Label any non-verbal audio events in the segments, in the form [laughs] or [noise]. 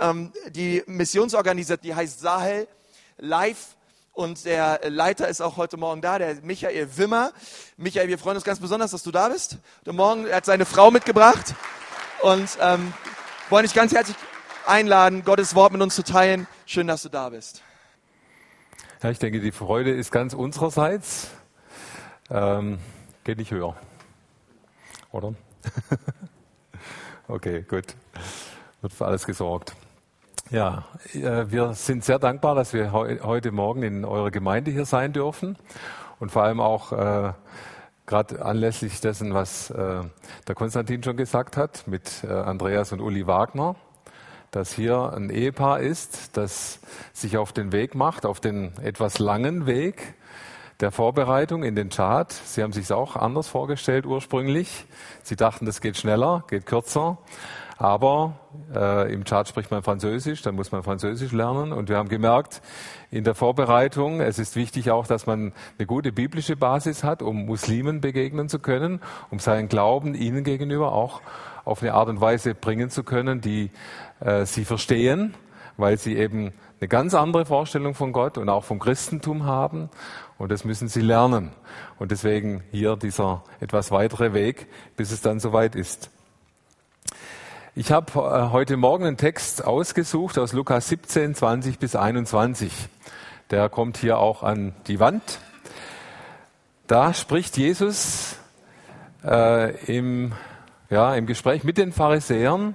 ähm, die Missionsorganisation, die heißt Sahel Live. Und der Leiter ist auch heute Morgen da, der Michael Wimmer. Michael, wir freuen uns ganz besonders, dass du da bist. Heute Morgen er hat seine Frau mitgebracht und ähm, wollen dich ganz herzlich einladen, Gottes Wort mit uns zu teilen. Schön, dass du da bist. Ja, ich denke, die Freude ist ganz unsererseits. Ähm, geht nicht höher. Oder? [laughs] okay, gut. Wird für alles gesorgt. Ja, äh, wir sind sehr dankbar, dass wir heute Morgen in eurer Gemeinde hier sein dürfen und vor allem auch äh, gerade anlässlich dessen, was äh, der Konstantin schon gesagt hat mit Andreas und Uli Wagner, dass hier ein Ehepaar ist, das sich auf den Weg macht, auf den etwas langen Weg der Vorbereitung in den Chart. Sie haben sich auch anders vorgestellt ursprünglich. Sie dachten, das geht schneller, geht kürzer. Aber äh, im Chart spricht man Französisch, dann muss man Französisch lernen. Und wir haben gemerkt, in der Vorbereitung, es ist wichtig auch, dass man eine gute biblische Basis hat, um Muslimen begegnen zu können, um seinen Glauben ihnen gegenüber auch auf eine Art und Weise bringen zu können, die äh, sie verstehen, weil sie eben eine ganz andere Vorstellung von Gott und auch vom Christentum haben. Und das müssen sie lernen. Und deswegen hier dieser etwas weitere Weg, bis es dann soweit ist. Ich habe äh, heute Morgen einen Text ausgesucht aus Lukas 17, 20 bis 21. Der kommt hier auch an die Wand. Da spricht Jesus äh, im, ja, im Gespräch mit den Pharisäern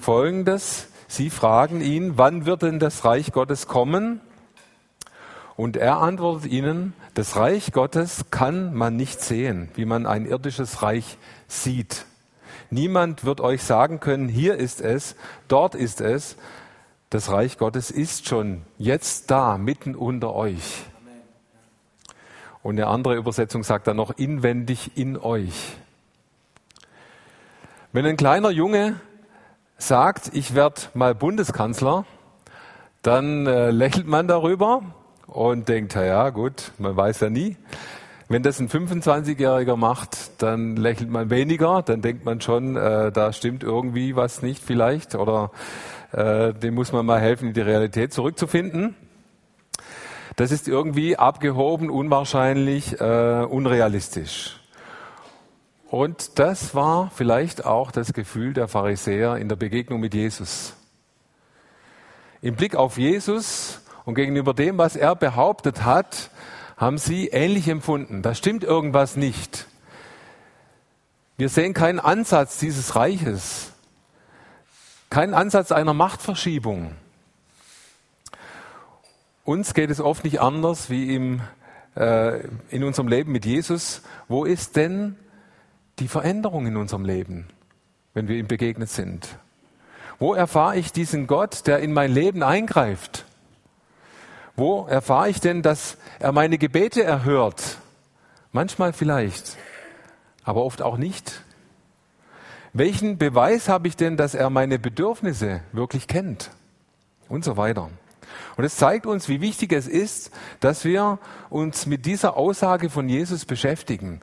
Folgendes. Sie fragen ihn, wann wird denn das Reich Gottes kommen? Und er antwortet ihnen, das Reich Gottes kann man nicht sehen, wie man ein irdisches Reich sieht. Niemand wird euch sagen können, hier ist es, dort ist es. Das Reich Gottes ist schon jetzt da, mitten unter euch. Und eine andere Übersetzung sagt dann noch inwendig in euch. Wenn ein kleiner Junge sagt, ich werde mal Bundeskanzler, dann äh, lächelt man darüber und denkt, ja gut, man weiß ja nie. Wenn das ein 25-Jähriger macht, dann lächelt man weniger, dann denkt man schon, äh, da stimmt irgendwie was nicht vielleicht oder äh, dem muss man mal helfen, in die Realität zurückzufinden. Das ist irgendwie abgehoben, unwahrscheinlich, äh, unrealistisch. Und das war vielleicht auch das Gefühl der Pharisäer in der Begegnung mit Jesus. Im Blick auf Jesus und gegenüber dem, was er behauptet hat, haben sie ähnlich empfunden. Da stimmt irgendwas nicht. Wir sehen keinen Ansatz dieses Reiches, keinen Ansatz einer Machtverschiebung. Uns geht es oft nicht anders wie im, äh, in unserem Leben mit Jesus. Wo ist denn die Veränderung in unserem Leben, wenn wir ihm begegnet sind? Wo erfahre ich diesen Gott, der in mein Leben eingreift? Wo erfahre ich denn, dass er meine Gebete erhört? Manchmal vielleicht, aber oft auch nicht. Welchen Beweis habe ich denn, dass er meine Bedürfnisse wirklich kennt? Und so weiter. Und es zeigt uns, wie wichtig es ist, dass wir uns mit dieser Aussage von Jesus beschäftigen.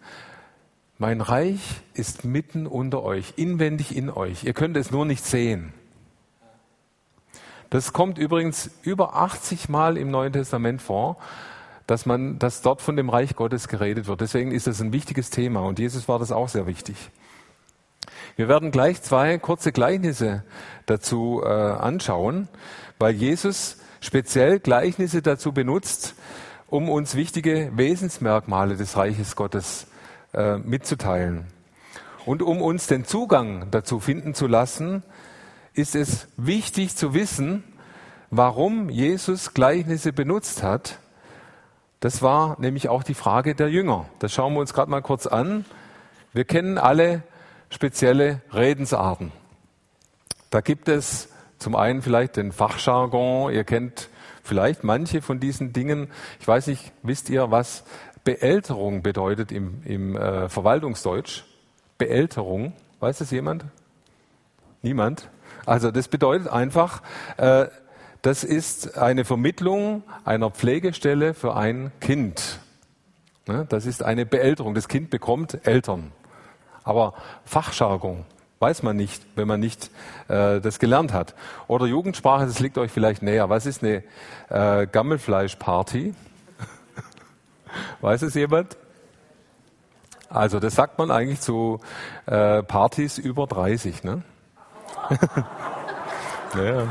Mein Reich ist mitten unter euch, inwendig in euch. Ihr könnt es nur nicht sehen. Das kommt übrigens über 80 Mal im Neuen Testament vor, dass man, dass dort von dem Reich Gottes geredet wird. Deswegen ist es ein wichtiges Thema und Jesus war das auch sehr wichtig. Wir werden gleich zwei kurze Gleichnisse dazu äh, anschauen, weil Jesus speziell Gleichnisse dazu benutzt, um uns wichtige Wesensmerkmale des Reiches Gottes äh, mitzuteilen und um uns den Zugang dazu finden zu lassen, ist es wichtig zu wissen, warum Jesus Gleichnisse benutzt hat. Das war nämlich auch die Frage der Jünger. Das schauen wir uns gerade mal kurz an. Wir kennen alle spezielle Redensarten. Da gibt es zum einen vielleicht den Fachjargon. Ihr kennt vielleicht manche von diesen Dingen. Ich weiß nicht, wisst ihr, was Beälterung bedeutet im, im äh, Verwaltungsdeutsch? Beälterung. Weiß das jemand? Niemand? Also das bedeutet einfach, äh, das ist eine Vermittlung einer Pflegestelle für ein Kind. Ne? Das ist eine Beälterung. Das Kind bekommt Eltern. Aber Fachjargon, Weiß man nicht, wenn man nicht äh, das gelernt hat. Oder Jugendsprache, das liegt euch vielleicht näher. Was ist eine äh, Gammelfleischparty? [laughs] Weiß es jemand? Also das sagt man eigentlich zu äh, Partys über 30. Ne? [laughs] ja.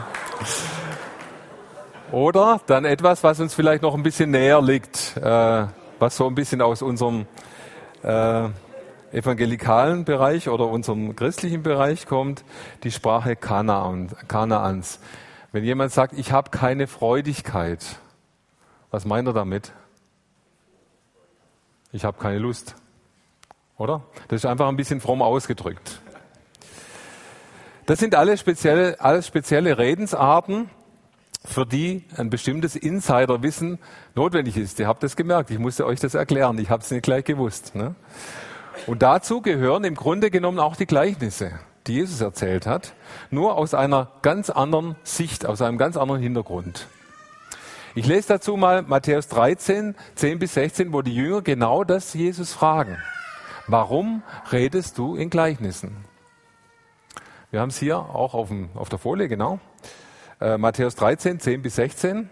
Oder dann etwas, was uns vielleicht noch ein bisschen näher liegt, äh, was so ein bisschen aus unserem äh, evangelikalen Bereich oder unserem christlichen Bereich kommt, die Sprache Kanaan, Kanaans. Wenn jemand sagt, ich habe keine Freudigkeit, was meint er damit? Ich habe keine Lust. Oder? Das ist einfach ein bisschen fromm ausgedrückt. Das sind alles spezielle, alles spezielle Redensarten, für die ein bestimmtes Insiderwissen notwendig ist. Ihr habt es gemerkt, ich musste euch das erklären, ich habe es nicht gleich gewusst. Ne? Und dazu gehören im Grunde genommen auch die Gleichnisse, die Jesus erzählt hat, nur aus einer ganz anderen Sicht, aus einem ganz anderen Hintergrund. Ich lese dazu mal Matthäus 13, 10 bis 16, wo die Jünger genau das Jesus fragen. Warum redest du in Gleichnissen? Wir haben es hier auch auf, dem, auf der Folie, genau. Äh, Matthäus 13, 10 bis 16.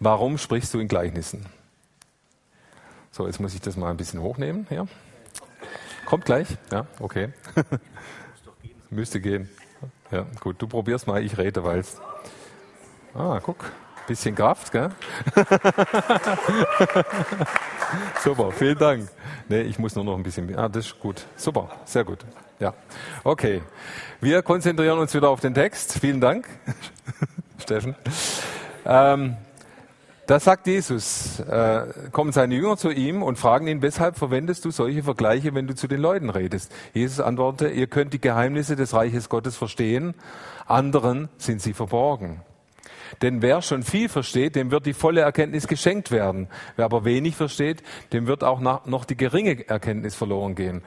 Warum sprichst du in Gleichnissen? So, jetzt muss ich das mal ein bisschen hochnehmen. Ja. Kommt gleich? Ja, okay. [laughs] Müsste gehen. Ja, gut, du probierst mal, ich rede, weil es. Ah, guck, bisschen Kraft, gell? [laughs] Super, vielen Dank. Nee, ich muss nur noch ein bisschen. Ah, das ist gut. Super, sehr gut. Ja, okay. Wir konzentrieren uns wieder auf den Text. Vielen Dank, [laughs] Steffen. Ähm, da sagt Jesus, äh, kommen seine Jünger zu ihm und fragen ihn, weshalb verwendest du solche Vergleiche, wenn du zu den Leuten redest? Jesus antwortete, ihr könnt die Geheimnisse des Reiches Gottes verstehen, anderen sind sie verborgen. Denn wer schon viel versteht, dem wird die volle Erkenntnis geschenkt werden. Wer aber wenig versteht, dem wird auch noch die geringe Erkenntnis verloren gehen.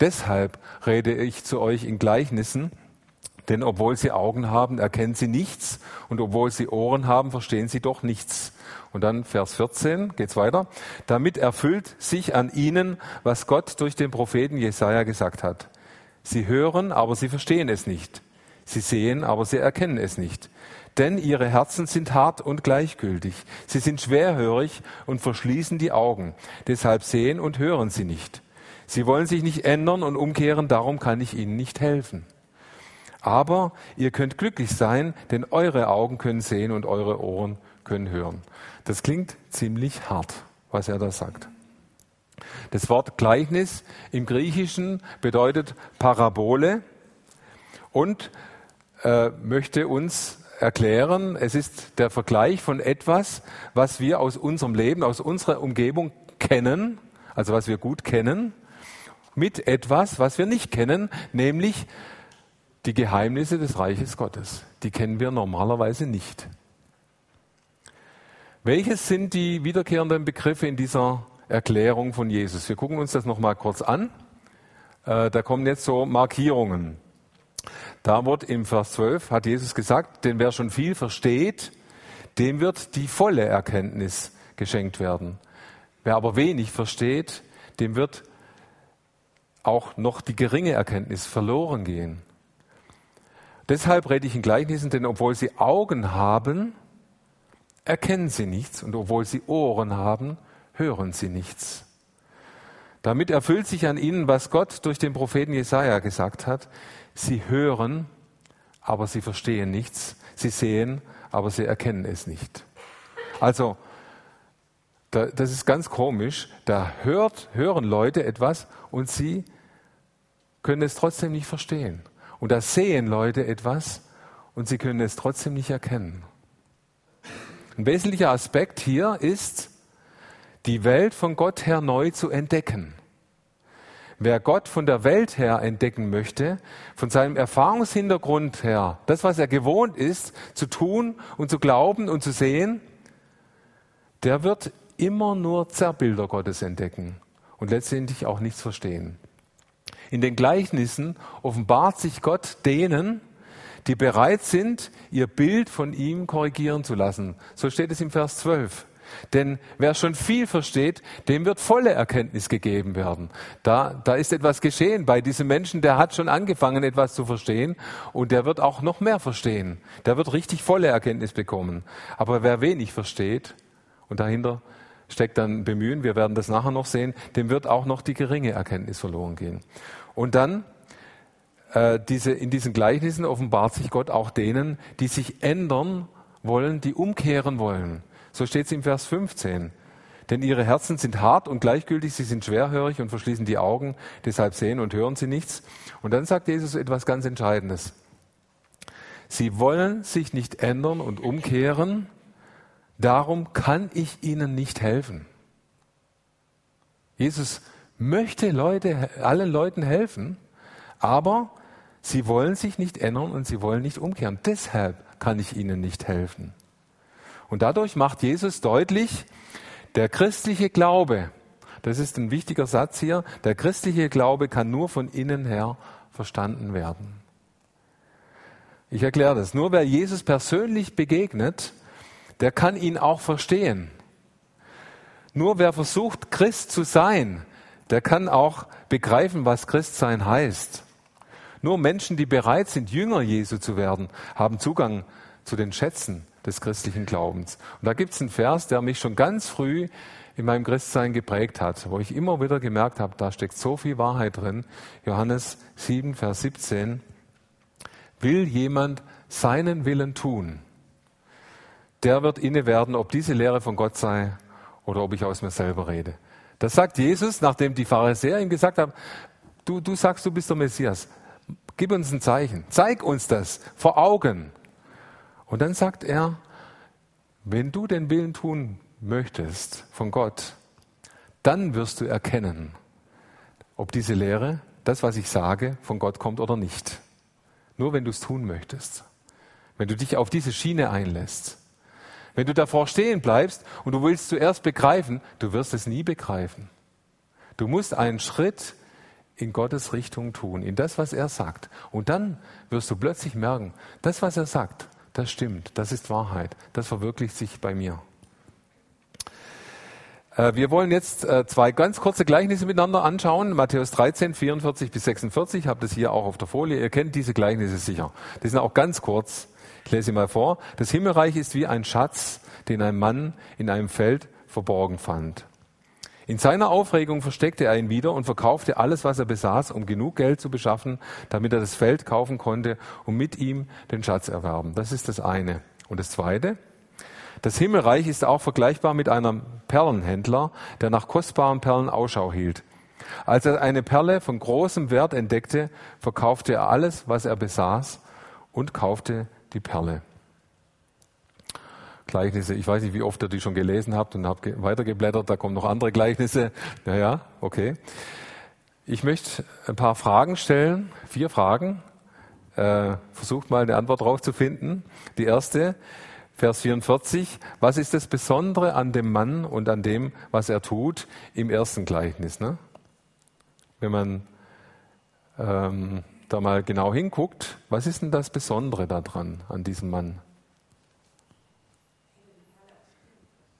Deshalb rede ich zu euch in Gleichnissen, denn obwohl sie Augen haben, erkennen sie nichts und obwohl sie Ohren haben, verstehen sie doch nichts. Und dann Vers 14 geht's weiter. Damit erfüllt sich an ihnen, was Gott durch den Propheten Jesaja gesagt hat. Sie hören, aber sie verstehen es nicht. Sie sehen, aber sie erkennen es nicht. Denn ihre Herzen sind hart und gleichgültig. Sie sind schwerhörig und verschließen die Augen. Deshalb sehen und hören sie nicht. Sie wollen sich nicht ändern und umkehren, darum kann ich ihnen nicht helfen. Aber ihr könnt glücklich sein, denn eure Augen können sehen und eure Ohren können hören. Das klingt ziemlich hart, was er da sagt. Das Wort Gleichnis im Griechischen bedeutet Parabole und äh, möchte uns erklären, es ist der Vergleich von etwas, was wir aus unserem Leben, aus unserer Umgebung kennen, also was wir gut kennen, mit etwas, was wir nicht kennen, nämlich die Geheimnisse des Reiches Gottes. Die kennen wir normalerweise nicht. Welches sind die wiederkehrenden Begriffe in dieser Erklärung von Jesus? Wir gucken uns das nochmal kurz an. Äh, da kommen jetzt so Markierungen. Da wird im Vers 12, hat Jesus gesagt, denn wer schon viel versteht, dem wird die volle Erkenntnis geschenkt werden. Wer aber wenig versteht, dem wird auch noch die geringe Erkenntnis verloren gehen. Deshalb rede ich in Gleichnissen, denn obwohl sie Augen haben, erkennen sie nichts und obwohl sie Ohren haben, hören sie nichts. Damit erfüllt sich an ihnen, was Gott durch den Propheten Jesaja gesagt hat. Sie hören, aber sie verstehen nichts. Sie sehen, aber sie erkennen es nicht. Also, das ist ganz komisch. Da hört, hören Leute etwas und sie können es trotzdem nicht verstehen. Und da sehen Leute etwas und sie können es trotzdem nicht erkennen. Ein wesentlicher Aspekt hier ist, die Welt von Gott her neu zu entdecken. Wer Gott von der Welt her entdecken möchte, von seinem Erfahrungshintergrund her, das, was er gewohnt ist, zu tun und zu glauben und zu sehen, der wird immer nur Zerrbilder Gottes entdecken und letztendlich auch nichts verstehen. In den Gleichnissen offenbart sich Gott denen, die bereit sind, ihr Bild von ihm korrigieren zu lassen. So steht es im Vers 12. Denn wer schon viel versteht, dem wird volle Erkenntnis gegeben werden. Da, da ist etwas geschehen bei diesem Menschen, der hat schon angefangen, etwas zu verstehen und der wird auch noch mehr verstehen. Der wird richtig volle Erkenntnis bekommen. Aber wer wenig versteht und dahinter steckt dann Bemühen, wir werden das nachher noch sehen, dem wird auch noch die geringe Erkenntnis verloren gehen. Und dann äh, diese, in diesen Gleichnissen offenbart sich Gott auch denen, die sich ändern wollen, die umkehren wollen. So steht es im Vers 15. Denn ihre Herzen sind hart und gleichgültig, sie sind schwerhörig und verschließen die Augen, deshalb sehen und hören sie nichts. Und dann sagt Jesus etwas ganz Entscheidendes. Sie wollen sich nicht ändern und umkehren, darum kann ich ihnen nicht helfen. Jesus möchte Leute, allen Leuten helfen, aber sie wollen sich nicht ändern und sie wollen nicht umkehren. Deshalb kann ich ihnen nicht helfen. Und dadurch macht Jesus deutlich, der christliche Glaube, das ist ein wichtiger Satz hier, der christliche Glaube kann nur von innen her verstanden werden. Ich erkläre das. Nur wer Jesus persönlich begegnet, der kann ihn auch verstehen. Nur wer versucht, Christ zu sein, der kann auch begreifen, was Christsein heißt. Nur Menschen, die bereit sind, Jünger Jesu zu werden, haben Zugang zu den Schätzen des christlichen Glaubens. Und da gibt es einen Vers, der mich schon ganz früh in meinem Christsein geprägt hat, wo ich immer wieder gemerkt habe, da steckt so viel Wahrheit drin. Johannes 7, Vers 17. Will jemand seinen Willen tun, der wird inne werden, ob diese Lehre von Gott sei oder ob ich aus mir selber rede. Das sagt Jesus, nachdem die Pharisäer ihm gesagt haben, du, du sagst, du bist der Messias. Gib uns ein Zeichen. Zeig uns das vor Augen. Und dann sagt er, wenn du den Willen tun möchtest von Gott, dann wirst du erkennen, ob diese Lehre, das, was ich sage, von Gott kommt oder nicht. Nur wenn du es tun möchtest. Wenn du dich auf diese Schiene einlässt. Wenn du davor stehen bleibst und du willst zuerst begreifen, du wirst es nie begreifen. Du musst einen Schritt in Gottes Richtung tun, in das, was er sagt. Und dann wirst du plötzlich merken, das, was er sagt, das stimmt, das ist Wahrheit, das verwirklicht sich bei mir. Äh, wir wollen jetzt äh, zwei ganz kurze Gleichnisse miteinander anschauen. Matthäus 13, 44 bis 46. Ich habe das hier auch auf der Folie. Ihr kennt diese Gleichnisse sicher. Die sind auch ganz kurz. Ich lese mal vor. Das Himmelreich ist wie ein Schatz, den ein Mann in einem Feld verborgen fand. In seiner Aufregung versteckte er ihn wieder und verkaufte alles, was er besaß, um genug Geld zu beschaffen, damit er das Feld kaufen konnte und mit ihm den Schatz erwerben. Das ist das eine. Und das zweite, das Himmelreich ist auch vergleichbar mit einem Perlenhändler, der nach kostbaren Perlen Ausschau hielt. Als er eine Perle von großem Wert entdeckte, verkaufte er alles, was er besaß und kaufte die Perle. Gleichnisse. Ich weiß nicht, wie oft ihr die schon gelesen habt und habt weitergeblättert. Da kommen noch andere Gleichnisse. Naja, okay. Ich möchte ein paar Fragen stellen. Vier Fragen. Äh, versucht mal eine Antwort drauf zu finden. Die erste, Vers 44. Was ist das Besondere an dem Mann und an dem, was er tut im ersten Gleichnis? Ne? Wenn man ähm, da mal genau hinguckt, was ist denn das Besondere daran, an diesem Mann?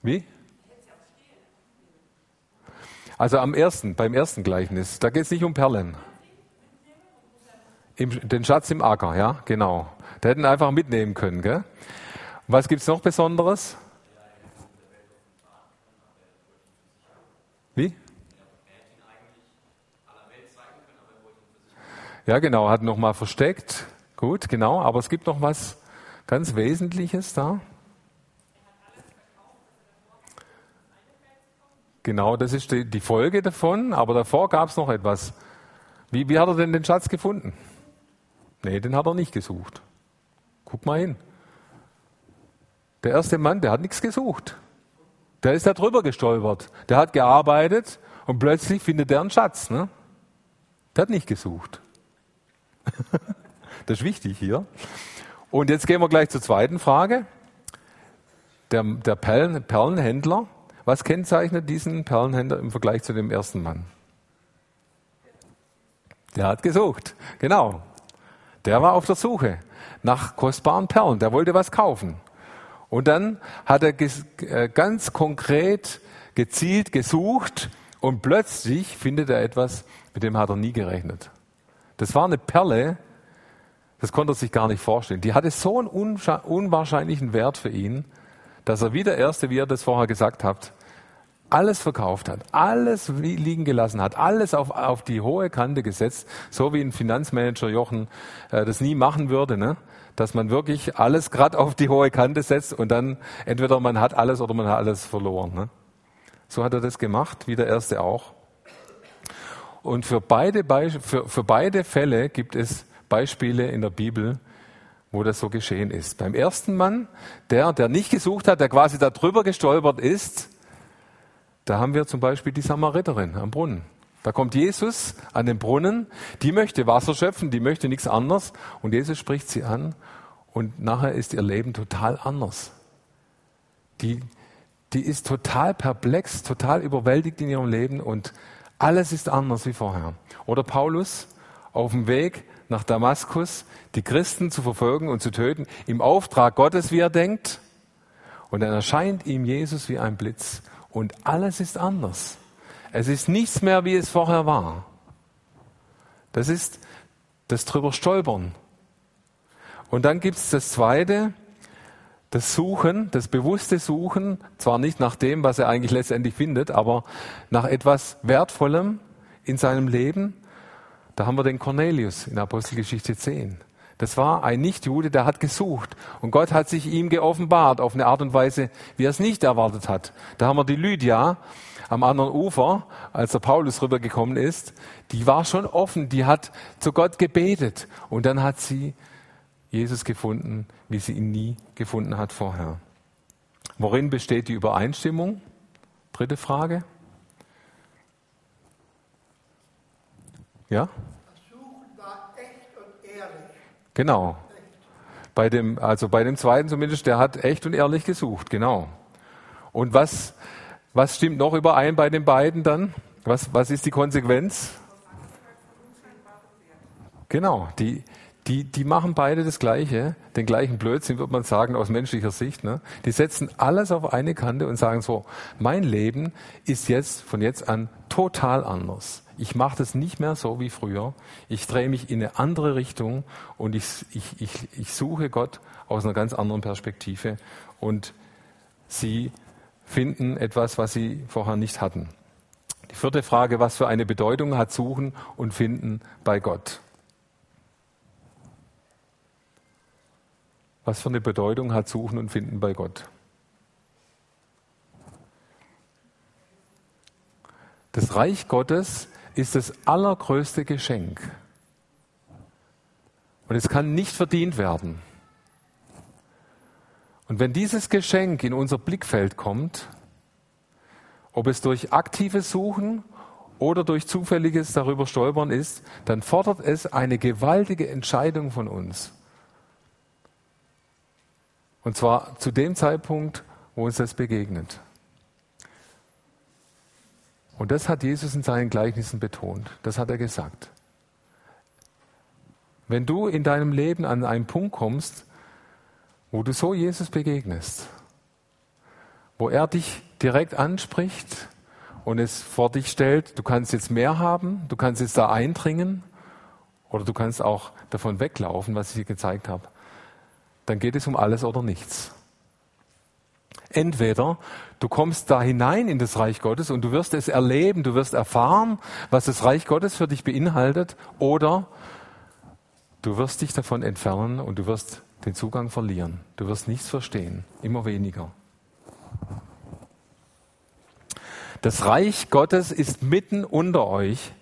Wie? Also am ersten, beim ersten Gleichnis, da geht es nicht um Perlen. Im, den Schatz im Acker, ja, genau. Da hätten einfach mitnehmen können, gell? Was gibt es noch Besonderes? Wie? Ja, genau, hat nochmal versteckt. Gut, genau, aber es gibt noch was ganz Wesentliches da. Genau, das ist die, die Folge davon, aber davor gab es noch etwas. Wie, wie hat er denn den Schatz gefunden? Nee, den hat er nicht gesucht. Guck mal hin. Der erste Mann, der hat nichts gesucht. Der ist da drüber gestolpert. Der hat gearbeitet und plötzlich findet er einen Schatz. Ne? Der hat nicht gesucht. Das ist wichtig hier. Und jetzt gehen wir gleich zur zweiten Frage. Der, der Perlen, Perlenhändler, was kennzeichnet diesen Perlenhändler im Vergleich zu dem ersten Mann? Der hat gesucht, genau. Der war auf der Suche nach kostbaren Perlen, der wollte was kaufen. Und dann hat er äh, ganz konkret, gezielt gesucht und plötzlich findet er etwas, mit dem hat er nie gerechnet. Das war eine Perle, das konnte er sich gar nicht vorstellen. Die hatte so einen unwahrscheinlichen Wert für ihn, dass er wie der Erste, wie er das vorher gesagt hat, alles verkauft hat, alles liegen gelassen hat, alles auf, auf die hohe Kante gesetzt, so wie ein Finanzmanager Jochen äh, das nie machen würde, ne? dass man wirklich alles gerade auf die hohe Kante setzt und dann entweder man hat alles oder man hat alles verloren. Ne? So hat er das gemacht, wie der Erste auch. Und für beide, für, für beide Fälle gibt es Beispiele in der Bibel, wo das so geschehen ist. Beim ersten Mann, der, der nicht gesucht hat, der quasi da drüber gestolpert ist, da haben wir zum Beispiel die Samariterin am Brunnen. Da kommt Jesus an den Brunnen, die möchte Wasser schöpfen, die möchte nichts anderes und Jesus spricht sie an und nachher ist ihr Leben total anders. Die, die ist total perplex, total überwältigt in ihrem Leben und alles ist anders wie vorher. Oder Paulus auf dem Weg nach Damaskus, die Christen zu verfolgen und zu töten, im Auftrag Gottes, wie er denkt. Und dann erscheint ihm Jesus wie ein Blitz und alles ist anders. Es ist nichts mehr, wie es vorher war. Das ist das drüber stolpern. Und dann gibt es das Zweite, das Suchen, das bewusste Suchen, zwar nicht nach dem, was er eigentlich letztendlich findet, aber nach etwas Wertvollem in seinem Leben. Da haben wir den Cornelius in Apostelgeschichte 10. Das war ein Nichtjude, der hat gesucht. Und Gott hat sich ihm geoffenbart auf eine Art und Weise, wie er es nicht erwartet hat. Da haben wir die Lydia am anderen Ufer, als der Paulus rübergekommen ist. Die war schon offen, die hat zu Gott gebetet. Und dann hat sie Jesus gefunden, wie sie ihn nie gefunden hat vorher. Worin besteht die Übereinstimmung? Dritte Frage. Ja? Genau. Bei dem, also bei dem zweiten zumindest, der hat echt und ehrlich gesucht, genau. Und was, was stimmt noch überein bei den beiden dann? Was, was ist die Konsequenz? Genau, die, die, die machen beide das Gleiche, den gleichen Blödsinn, würde man sagen, aus menschlicher Sicht. Ne? Die setzen alles auf eine Kante und sagen so, mein Leben ist jetzt von jetzt an total anders. Ich mache das nicht mehr so wie früher. Ich drehe mich in eine andere Richtung und ich, ich, ich, ich suche Gott aus einer ganz anderen Perspektive. Und sie finden etwas, was sie vorher nicht hatten. Die vierte Frage, was für eine Bedeutung hat Suchen und Finden bei Gott? Was für eine Bedeutung hat Suchen und Finden bei Gott? Das Reich Gottes ist das allergrößte Geschenk. Und es kann nicht verdient werden. Und wenn dieses Geschenk in unser Blickfeld kommt, ob es durch aktives Suchen oder durch zufälliges darüber stolpern ist, dann fordert es eine gewaltige Entscheidung von uns. Und zwar zu dem Zeitpunkt, wo uns das begegnet. Und das hat Jesus in seinen Gleichnissen betont. Das hat er gesagt. Wenn du in deinem Leben an einen Punkt kommst, wo du so Jesus begegnest, wo er dich direkt anspricht und es vor dich stellt, du kannst jetzt mehr haben, du kannst jetzt da eindringen oder du kannst auch davon weglaufen, was ich dir gezeigt habe dann geht es um alles oder nichts. Entweder du kommst da hinein in das Reich Gottes und du wirst es erleben, du wirst erfahren, was das Reich Gottes für dich beinhaltet, oder du wirst dich davon entfernen und du wirst den Zugang verlieren. Du wirst nichts verstehen, immer weniger. Das Reich Gottes ist mitten unter euch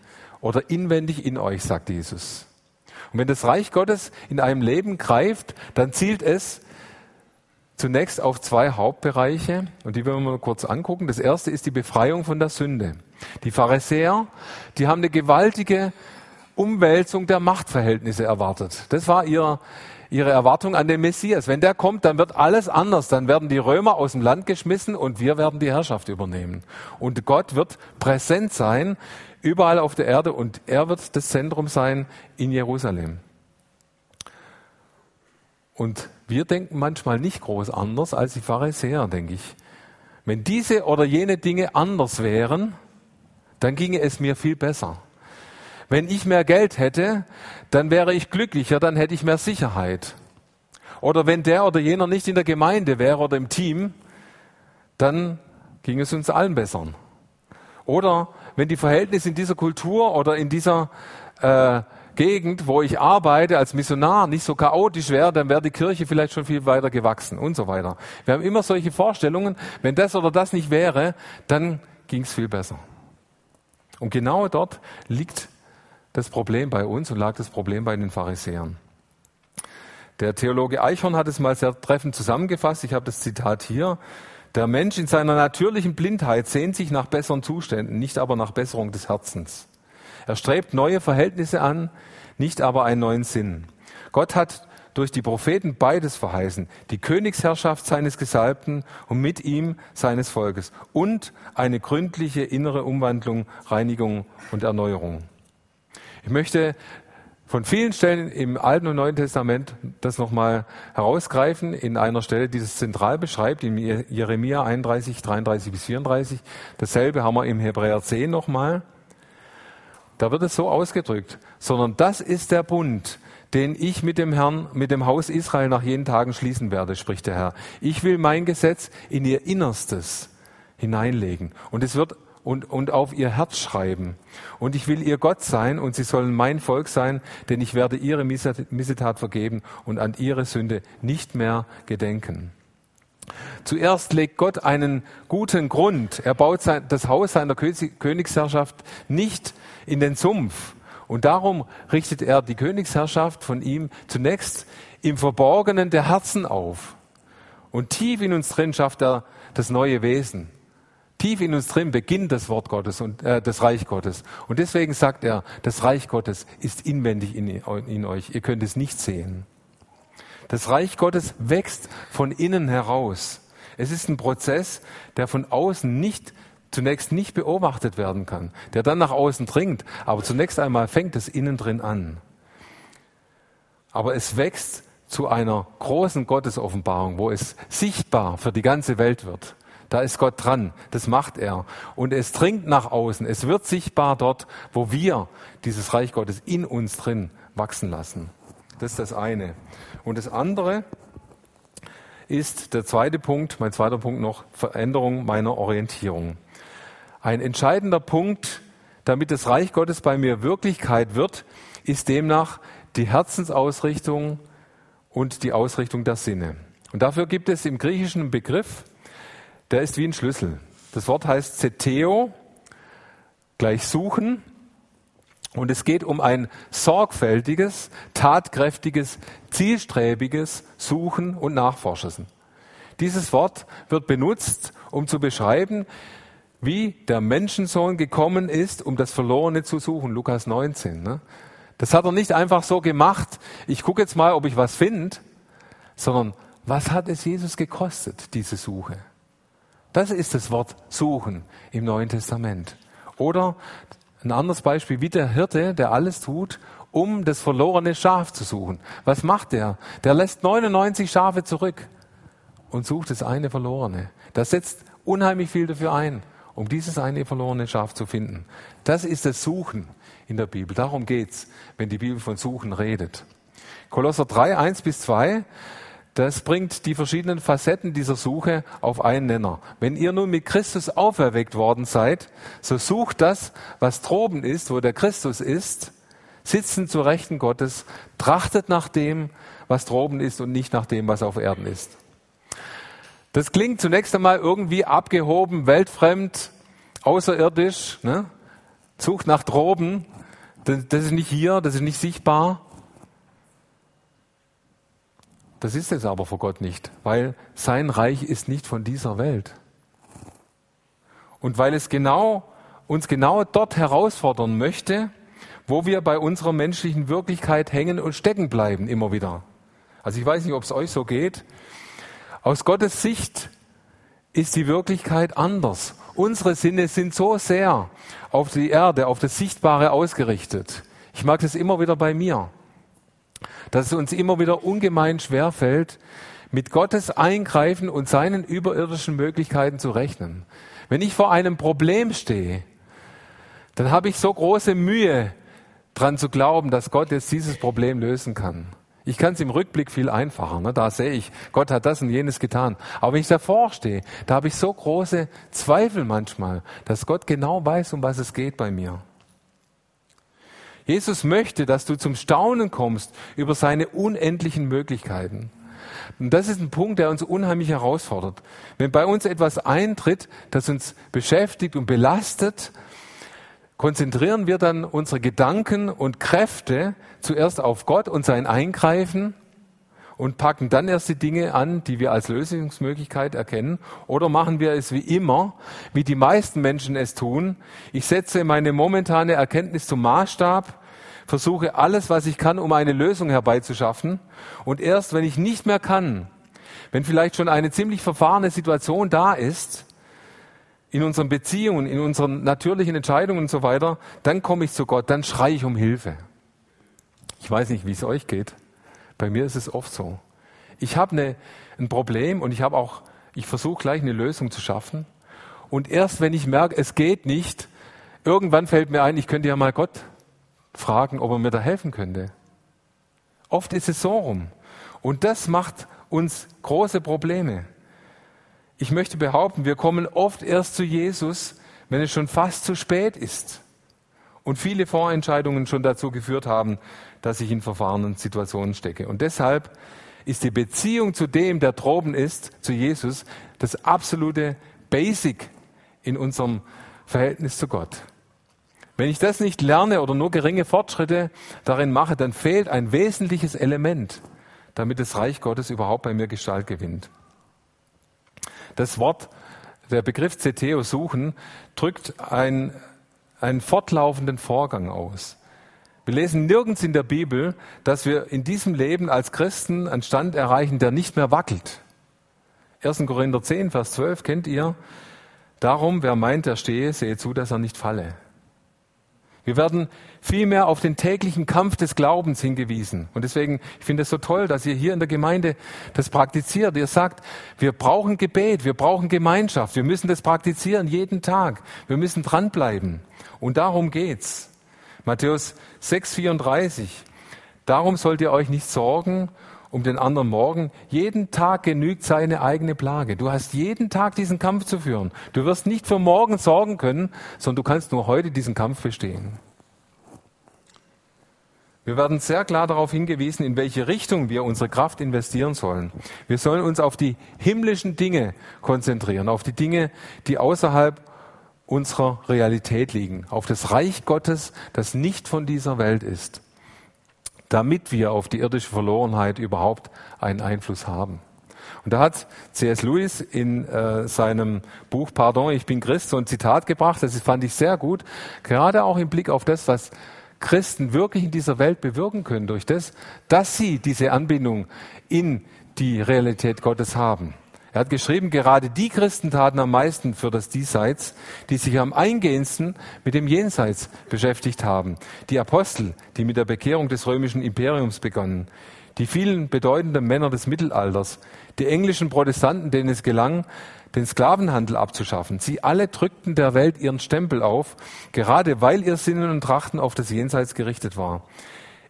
oder inwendig in euch, sagt Jesus. Und wenn das Reich Gottes in einem Leben greift, dann zielt es zunächst auf zwei Hauptbereiche und die wollen wir mal kurz angucken. Das erste ist die Befreiung von der Sünde. Die Pharisäer, die haben eine gewaltige Umwälzung der Machtverhältnisse erwartet. Das war ihr, ihre Erwartung an den Messias. Wenn der kommt, dann wird alles anders. Dann werden die Römer aus dem Land geschmissen und wir werden die Herrschaft übernehmen. Und Gott wird präsent sein überall auf der Erde und er wird das Zentrum sein in Jerusalem. Und wir denken manchmal nicht groß anders als die Pharisäer, denke ich. Wenn diese oder jene Dinge anders wären, dann ginge es mir viel besser. Wenn ich mehr Geld hätte, dann wäre ich glücklicher, dann hätte ich mehr Sicherheit. Oder wenn der oder jener nicht in der Gemeinde wäre oder im Team, dann ging es uns allen besser. Oder wenn die Verhältnisse in dieser Kultur oder in dieser äh, Gegend, wo ich arbeite als Missionar, nicht so chaotisch wäre, dann wäre die Kirche vielleicht schon viel weiter gewachsen und so weiter. Wir haben immer solche Vorstellungen, wenn das oder das nicht wäre, dann ging es viel besser. Und genau dort liegt das Problem bei uns und lag das Problem bei den Pharisäern. Der Theologe Eichhorn hat es mal sehr treffend zusammengefasst. Ich habe das Zitat hier. Der Mensch in seiner natürlichen Blindheit sehnt sich nach besseren Zuständen, nicht aber nach Besserung des Herzens. Er strebt neue Verhältnisse an, nicht aber einen neuen Sinn. Gott hat durch die Propheten beides verheißen, die Königsherrschaft seines Gesalbten und mit ihm seines Volkes und eine gründliche innere Umwandlung, Reinigung und Erneuerung. Ich möchte von vielen Stellen im Alten und Neuen Testament das nochmal herausgreifen, in einer Stelle, die das zentral beschreibt, in Jeremia 31, 33 bis 34. Dasselbe haben wir im Hebräer 10 nochmal. Da wird es so ausgedrückt, sondern das ist der Bund, den ich mit dem Herrn, mit dem Haus Israel nach jenen Tagen schließen werde, spricht der Herr. Ich will mein Gesetz in ihr Innerstes hineinlegen. Und es wird und, und auf ihr Herz schreiben. Und ich will ihr Gott sein und sie sollen mein Volk sein, denn ich werde ihre Missetat vergeben und an ihre Sünde nicht mehr gedenken. Zuerst legt Gott einen guten Grund. Er baut sein, das Haus seiner Königsherrschaft nicht in den Sumpf. Und darum richtet er die Königsherrschaft von ihm zunächst im Verborgenen der Herzen auf. Und tief in uns drin schafft er das neue Wesen. Tief in uns drin beginnt das Wort Gottes und äh, das Reich Gottes. Und deswegen sagt er, das Reich Gottes ist inwendig in, in euch. Ihr könnt es nicht sehen. Das Reich Gottes wächst von innen heraus. Es ist ein Prozess, der von außen nicht zunächst nicht beobachtet werden kann, der dann nach außen dringt, aber zunächst einmal fängt es innen drin an. Aber es wächst zu einer großen Gottesoffenbarung, wo es sichtbar für die ganze Welt wird. Da ist Gott dran, das macht er. Und es dringt nach außen, es wird sichtbar dort, wo wir dieses Reich Gottes in uns drin wachsen lassen. Das ist das eine. Und das andere ist der zweite Punkt, mein zweiter Punkt noch, Veränderung meiner Orientierung. Ein entscheidender Punkt, damit das Reich Gottes bei mir Wirklichkeit wird, ist demnach die Herzensausrichtung und die Ausrichtung der Sinne. Und dafür gibt es im Griechischen Begriff, der ist wie ein Schlüssel. Das Wort heißt Zeteo, gleich suchen. Und es geht um ein sorgfältiges, tatkräftiges, zielstrebiges Suchen und Nachforschen. Dieses Wort wird benutzt, um zu beschreiben, wie der Menschensohn gekommen ist, um das Verlorene zu suchen. Lukas 19. Ne? Das hat er nicht einfach so gemacht, ich gucke jetzt mal, ob ich was finde, sondern was hat es Jesus gekostet, diese Suche? Das ist das Wort suchen im Neuen Testament. Oder ein anderes Beispiel, wie der Hirte, der alles tut, um das verlorene Schaf zu suchen. Was macht der? Der lässt 99 Schafe zurück und sucht das eine verlorene. Der setzt unheimlich viel dafür ein um dieses eine verlorene Schaf zu finden. Das ist das Suchen in der Bibel. Darum geht's, wenn die Bibel von Suchen redet. Kolosser 3, 1 bis 2, das bringt die verschiedenen Facetten dieser Suche auf einen Nenner. Wenn ihr nun mit Christus auferweckt worden seid, so sucht das, was droben ist, wo der Christus ist, sitzen zu Rechten Gottes, trachtet nach dem, was droben ist und nicht nach dem, was auf Erden ist. Das klingt zunächst einmal irgendwie abgehoben, weltfremd, außerirdisch, ne? sucht nach droben. Das, ist nicht hier, das ist nicht sichtbar. Das ist es aber vor Gott nicht, weil sein Reich ist nicht von dieser Welt. Und weil es genau, uns genau dort herausfordern möchte, wo wir bei unserer menschlichen Wirklichkeit hängen und stecken bleiben, immer wieder. Also ich weiß nicht, ob es euch so geht. Aus Gottes Sicht ist die Wirklichkeit anders. Unsere Sinne sind so sehr auf die Erde, auf das Sichtbare ausgerichtet. Ich mag das immer wieder bei mir. Dass es uns immer wieder ungemein schwer fällt, mit Gottes Eingreifen und seinen überirdischen Möglichkeiten zu rechnen. Wenn ich vor einem Problem stehe, dann habe ich so große Mühe, dran zu glauben, dass Gott jetzt dieses Problem lösen kann. Ich kann es im Rückblick viel einfacher. Ne? Da sehe ich, Gott hat das und jenes getan. Aber wenn ich davor stehe, da habe ich so große Zweifel manchmal, dass Gott genau weiß, um was es geht bei mir. Jesus möchte, dass du zum Staunen kommst über seine unendlichen Möglichkeiten. Und das ist ein Punkt, der uns unheimlich herausfordert. Wenn bei uns etwas eintritt, das uns beschäftigt und belastet, konzentrieren wir dann unsere Gedanken und Kräfte zuerst auf Gott und sein Eingreifen und packen dann erst die Dinge an, die wir als Lösungsmöglichkeit erkennen? Oder machen wir es wie immer, wie die meisten Menschen es tun? Ich setze meine momentane Erkenntnis zum Maßstab versuche alles, was ich kann, um eine Lösung herbeizuschaffen. Und erst wenn ich nicht mehr kann, wenn vielleicht schon eine ziemlich verfahrene Situation da ist, in unseren Beziehungen, in unseren natürlichen Entscheidungen und so weiter, dann komme ich zu Gott, dann schreie ich um Hilfe. Ich weiß nicht, wie es euch geht. Bei mir ist es oft so. Ich habe eine, ein Problem und ich habe auch, ich versuche gleich eine Lösung zu schaffen. Und erst wenn ich merke, es geht nicht, irgendwann fällt mir ein, ich könnte ja mal Gott fragen, ob er mir da helfen könnte. Oft ist es so rum. Und das macht uns große Probleme. Ich möchte behaupten, wir kommen oft erst zu Jesus, wenn es schon fast zu spät ist. Und viele Vorentscheidungen schon dazu geführt haben, dass ich in verfahrenen Situationen stecke. Und deshalb ist die Beziehung zu dem, der droben ist, zu Jesus, das absolute Basic in unserem Verhältnis zu Gott. Wenn ich das nicht lerne oder nur geringe Fortschritte darin mache, dann fehlt ein wesentliches Element, damit das Reich Gottes überhaupt bei mir Gestalt gewinnt. Das Wort, der Begriff CTO suchen, drückt ein, einen fortlaufenden Vorgang aus. Wir lesen nirgends in der Bibel, dass wir in diesem Leben als Christen einen Stand erreichen, der nicht mehr wackelt. 1. Korinther 10, Vers 12 kennt ihr. Darum, wer meint, er stehe, sehe zu, dass er nicht falle. Wir werden vielmehr auf den täglichen Kampf des Glaubens hingewiesen. Und deswegen, ich finde es so toll, dass ihr hier in der Gemeinde das praktiziert. Ihr sagt, wir brauchen Gebet, wir brauchen Gemeinschaft, wir müssen das praktizieren jeden Tag. Wir müssen dranbleiben. Und darum geht's. Matthäus 6,34. Darum sollt ihr euch nicht sorgen um den anderen Morgen. Jeden Tag genügt seine eigene Plage. Du hast jeden Tag diesen Kampf zu führen. Du wirst nicht für morgen sorgen können, sondern du kannst nur heute diesen Kampf bestehen. Wir werden sehr klar darauf hingewiesen, in welche Richtung wir unsere Kraft investieren sollen. Wir sollen uns auf die himmlischen Dinge konzentrieren, auf die Dinge, die außerhalb unserer Realität liegen, auf das Reich Gottes, das nicht von dieser Welt ist damit wir auf die irdische Verlorenheit überhaupt einen Einfluss haben. Und da hat C.S. Lewis in äh, seinem Buch Pardon, ich bin Christ so ein Zitat gebracht, das fand ich sehr gut, gerade auch im Blick auf das, was Christen wirklich in dieser Welt bewirken können, durch das, dass sie diese Anbindung in die Realität Gottes haben. Er hat geschrieben, gerade die Christen taten am meisten für das Diesseits, die sich am eingehendsten mit dem Jenseits beschäftigt haben. Die Apostel, die mit der Bekehrung des römischen Imperiums begannen. Die vielen bedeutenden Männer des Mittelalters. Die englischen Protestanten, denen es gelang, den Sklavenhandel abzuschaffen. Sie alle drückten der Welt ihren Stempel auf, gerade weil ihr Sinnen und Trachten auf das Jenseits gerichtet war.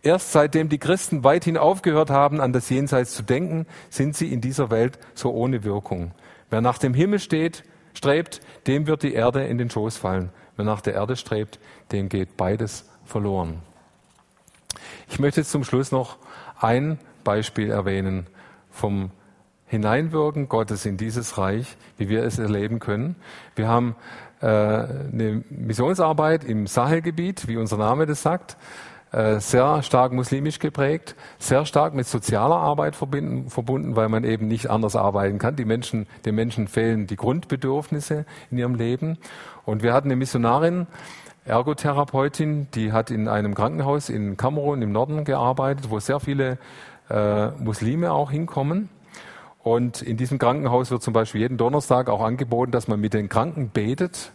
Erst seitdem die Christen weithin aufgehört haben, an das Jenseits zu denken, sind sie in dieser Welt so ohne Wirkung. Wer nach dem Himmel steht, strebt, dem wird die Erde in den Schoß fallen. Wer nach der Erde strebt, dem geht beides verloren. Ich möchte jetzt zum Schluss noch ein Beispiel erwähnen vom Hineinwirken Gottes in dieses Reich, wie wir es erleben können. Wir haben äh, eine Missionsarbeit im Sahelgebiet, wie unser Name das sagt. Äh, sehr stark muslimisch geprägt, sehr stark mit sozialer Arbeit verbinden, verbunden, weil man eben nicht anders arbeiten kann. Die Menschen, den Menschen fehlen die Grundbedürfnisse in ihrem Leben. Und wir hatten eine Missionarin, Ergotherapeutin, die hat in einem Krankenhaus in Kamerun im Norden gearbeitet, wo sehr viele äh, Muslime auch hinkommen. Und in diesem Krankenhaus wird zum Beispiel jeden Donnerstag auch angeboten, dass man mit den Kranken betet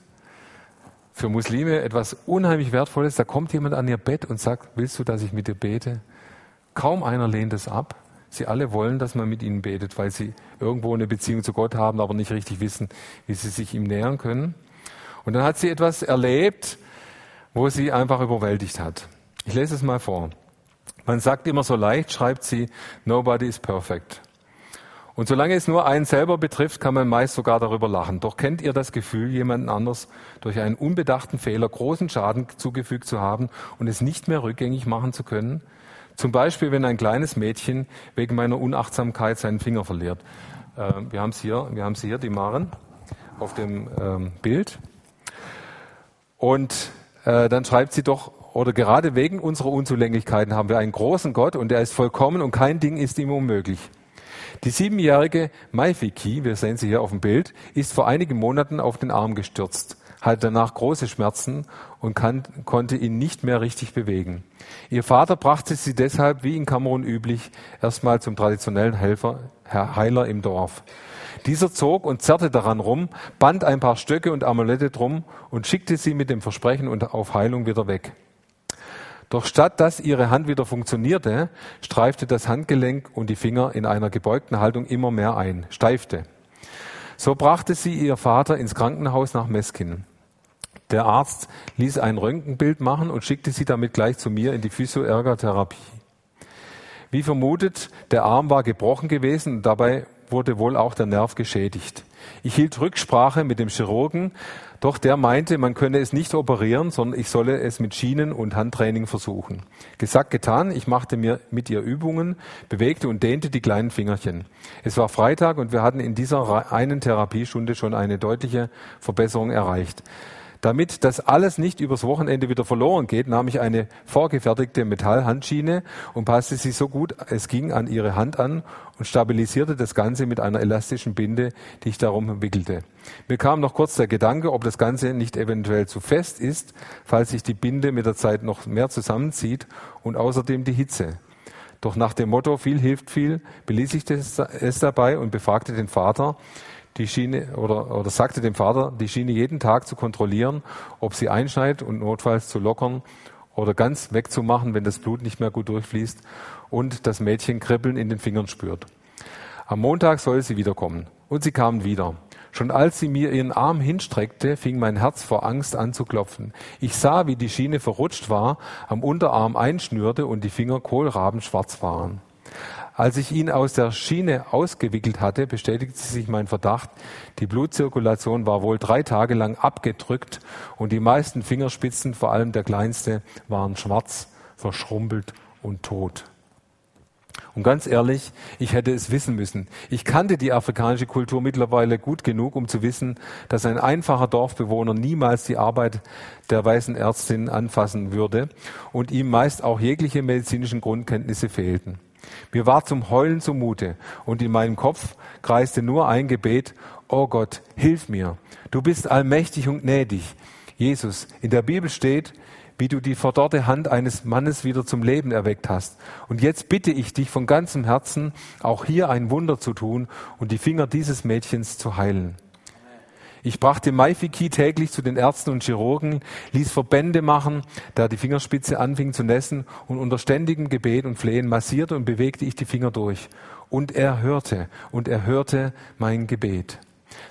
für Muslime etwas unheimlich Wertvolles. Da kommt jemand an ihr Bett und sagt, willst du, dass ich mit dir bete? Kaum einer lehnt es ab. Sie alle wollen, dass man mit ihnen betet, weil sie irgendwo eine Beziehung zu Gott haben, aber nicht richtig wissen, wie sie sich ihm nähern können. Und dann hat sie etwas erlebt, wo sie einfach überwältigt hat. Ich lese es mal vor. Man sagt immer so leicht, schreibt sie, nobody is perfect. Und solange es nur einen selber betrifft, kann man meist sogar darüber lachen. Doch kennt ihr das Gefühl, jemanden anders durch einen unbedachten Fehler großen Schaden zugefügt zu haben und es nicht mehr rückgängig machen zu können? Zum Beispiel, wenn ein kleines Mädchen wegen meiner Unachtsamkeit seinen Finger verliert. Äh, wir haben es hier, wir haben sie hier, die Maren, auf dem ähm, Bild. Und äh, dann schreibt sie doch, oder gerade wegen unserer Unzulänglichkeiten haben wir einen großen Gott und er ist vollkommen und kein Ding ist ihm unmöglich. Die siebenjährige Maifiki, wir sehen sie hier auf dem Bild, ist vor einigen Monaten auf den Arm gestürzt, hatte danach große Schmerzen und kann, konnte ihn nicht mehr richtig bewegen. Ihr Vater brachte sie deshalb, wie in Kamerun üblich, erstmal zum traditionellen Helfer, Heiler im Dorf. Dieser zog und zerrte daran rum, band ein paar Stöcke und Amulette drum und schickte sie mit dem Versprechen und auf Heilung wieder weg. Doch statt dass ihre Hand wieder funktionierte, streifte das Handgelenk und die Finger in einer gebeugten Haltung immer mehr ein, steifte. So brachte sie ihr Vater ins Krankenhaus nach Meskin. Der Arzt ließ ein Röntgenbild machen und schickte sie damit gleich zu mir in die Physioergotherapie. Wie vermutet, der Arm war gebrochen gewesen und dabei wurde wohl auch der Nerv geschädigt. Ich hielt Rücksprache mit dem Chirurgen, doch der meinte, man könne es nicht operieren, sondern ich solle es mit Schienen und Handtraining versuchen. Gesagt, getan, ich machte mir mit ihr Übungen, bewegte und dehnte die kleinen Fingerchen. Es war Freitag und wir hatten in dieser einen Therapiestunde schon eine deutliche Verbesserung erreicht. Damit das alles nicht übers Wochenende wieder verloren geht, nahm ich eine vorgefertigte Metallhandschiene und passte sie so gut es ging an ihre Hand an und stabilisierte das Ganze mit einer elastischen Binde, die ich darum wickelte. Mir kam noch kurz der Gedanke, ob das Ganze nicht eventuell zu fest ist, falls sich die Binde mit der Zeit noch mehr zusammenzieht und außerdem die Hitze. Doch nach dem Motto viel hilft viel, beließ ich es dabei und befragte den Vater, die Schiene oder, oder sagte dem Vater, die Schiene jeden Tag zu kontrollieren, ob sie einschneit und notfalls zu lockern oder ganz wegzumachen, wenn das Blut nicht mehr gut durchfließt und das Mädchen Kribbeln in den Fingern spürt. Am Montag soll sie wiederkommen. Und sie kamen wieder. Schon als sie mir ihren Arm hinstreckte, fing mein Herz vor Angst an zu klopfen. Ich sah, wie die Schiene verrutscht war, am Unterarm einschnürte und die Finger kohlrabenschwarz waren. Als ich ihn aus der Schiene ausgewickelt hatte, bestätigte sich mein Verdacht, die Blutzirkulation war wohl drei Tage lang abgedrückt und die meisten Fingerspitzen, vor allem der kleinste, waren schwarz, verschrumpelt und tot. Und ganz ehrlich, ich hätte es wissen müssen. Ich kannte die afrikanische Kultur mittlerweile gut genug, um zu wissen, dass ein einfacher Dorfbewohner niemals die Arbeit der weißen Ärztin anfassen würde und ihm meist auch jegliche medizinischen Grundkenntnisse fehlten. Mir war zum Heulen zumute und in meinem Kopf kreiste nur ein Gebet, oh Gott, hilf mir. Du bist allmächtig und gnädig. Jesus, in der Bibel steht, wie du die verdorrte Hand eines Mannes wieder zum Leben erweckt hast. Und jetzt bitte ich dich von ganzem Herzen, auch hier ein Wunder zu tun und die Finger dieses Mädchens zu heilen. Ich brachte Maifiki täglich zu den Ärzten und Chirurgen, ließ Verbände machen, da die Fingerspitze anfing zu nässen und unter ständigem Gebet und Flehen massierte und bewegte ich die Finger durch. Und er hörte, und er hörte mein Gebet.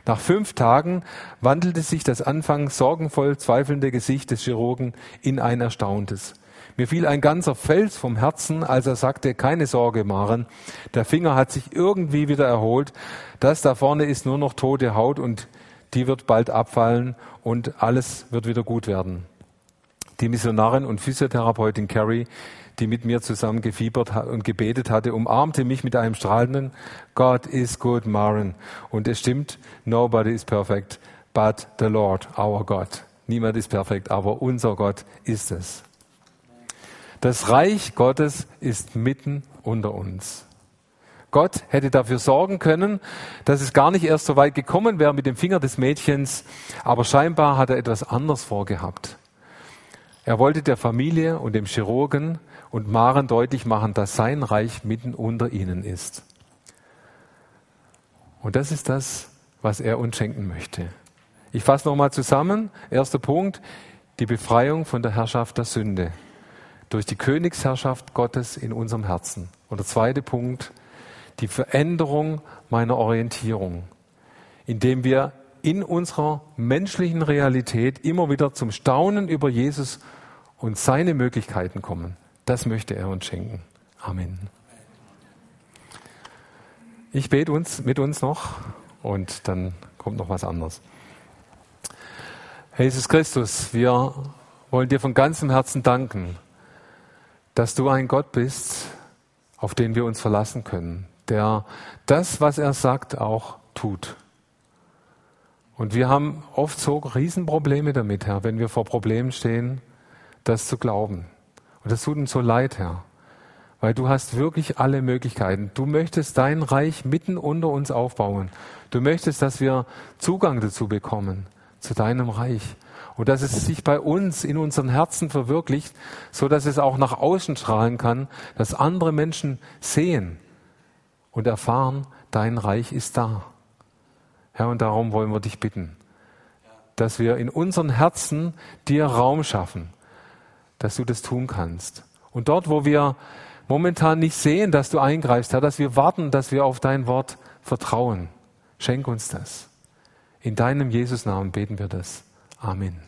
Nach fünf Tagen wandelte sich das anfangs sorgenvoll zweifelnde Gesicht des Chirurgen in ein erstauntes. Mir fiel ein ganzer Fels vom Herzen, als er sagte, keine Sorge, Maren, der Finger hat sich irgendwie wieder erholt, das da vorne ist nur noch tote Haut und die wird bald abfallen und alles wird wieder gut werden. Die Missionarin und Physiotherapeutin Carrie, die mit mir zusammen gefiebert und gebetet hatte, umarmte mich mit einem strahlenden God is good, Maren. Und es stimmt, nobody is perfect, but the Lord, our God. Niemand ist perfekt, aber unser Gott ist es. Das Reich Gottes ist mitten unter uns. Gott hätte dafür sorgen können, dass es gar nicht erst so weit gekommen wäre mit dem Finger des Mädchens, aber scheinbar hat er etwas anders vorgehabt. Er wollte der Familie und dem Chirurgen und Maren deutlich machen, dass sein Reich mitten unter ihnen ist. Und das ist das, was er uns schenken möchte. Ich fasse nochmal zusammen. Erster Punkt, die Befreiung von der Herrschaft der Sünde. durch die Königsherrschaft Gottes in unserem Herzen. Und der zweite Punkt, die Veränderung meiner Orientierung, indem wir in unserer menschlichen Realität immer wieder zum Staunen über Jesus und seine Möglichkeiten kommen. Das möchte er uns schenken. Amen. Ich bete uns mit uns noch und dann kommt noch was anderes. Jesus Christus, wir wollen dir von ganzem Herzen danken, dass du ein Gott bist, auf den wir uns verlassen können, der das, was er sagt, auch tut. Und wir haben oft so Riesenprobleme damit, Herr, wenn wir vor Problemen stehen, das zu glauben. Und das tut uns so leid, Herr, weil du hast wirklich alle Möglichkeiten. Du möchtest dein Reich mitten unter uns aufbauen. Du möchtest, dass wir Zugang dazu bekommen, zu deinem Reich. Und dass es sich bei uns in unseren Herzen verwirklicht, so dass es auch nach außen strahlen kann, dass andere Menschen sehen und erfahren, dein Reich ist da. Herr, und darum wollen wir dich bitten, dass wir in unseren Herzen dir Raum schaffen, dass du das tun kannst. Und dort, wo wir momentan nicht sehen, dass du eingreifst, Herr, dass wir warten, dass wir auf dein Wort vertrauen. Schenk uns das. In deinem Jesusnamen beten wir das. Amen.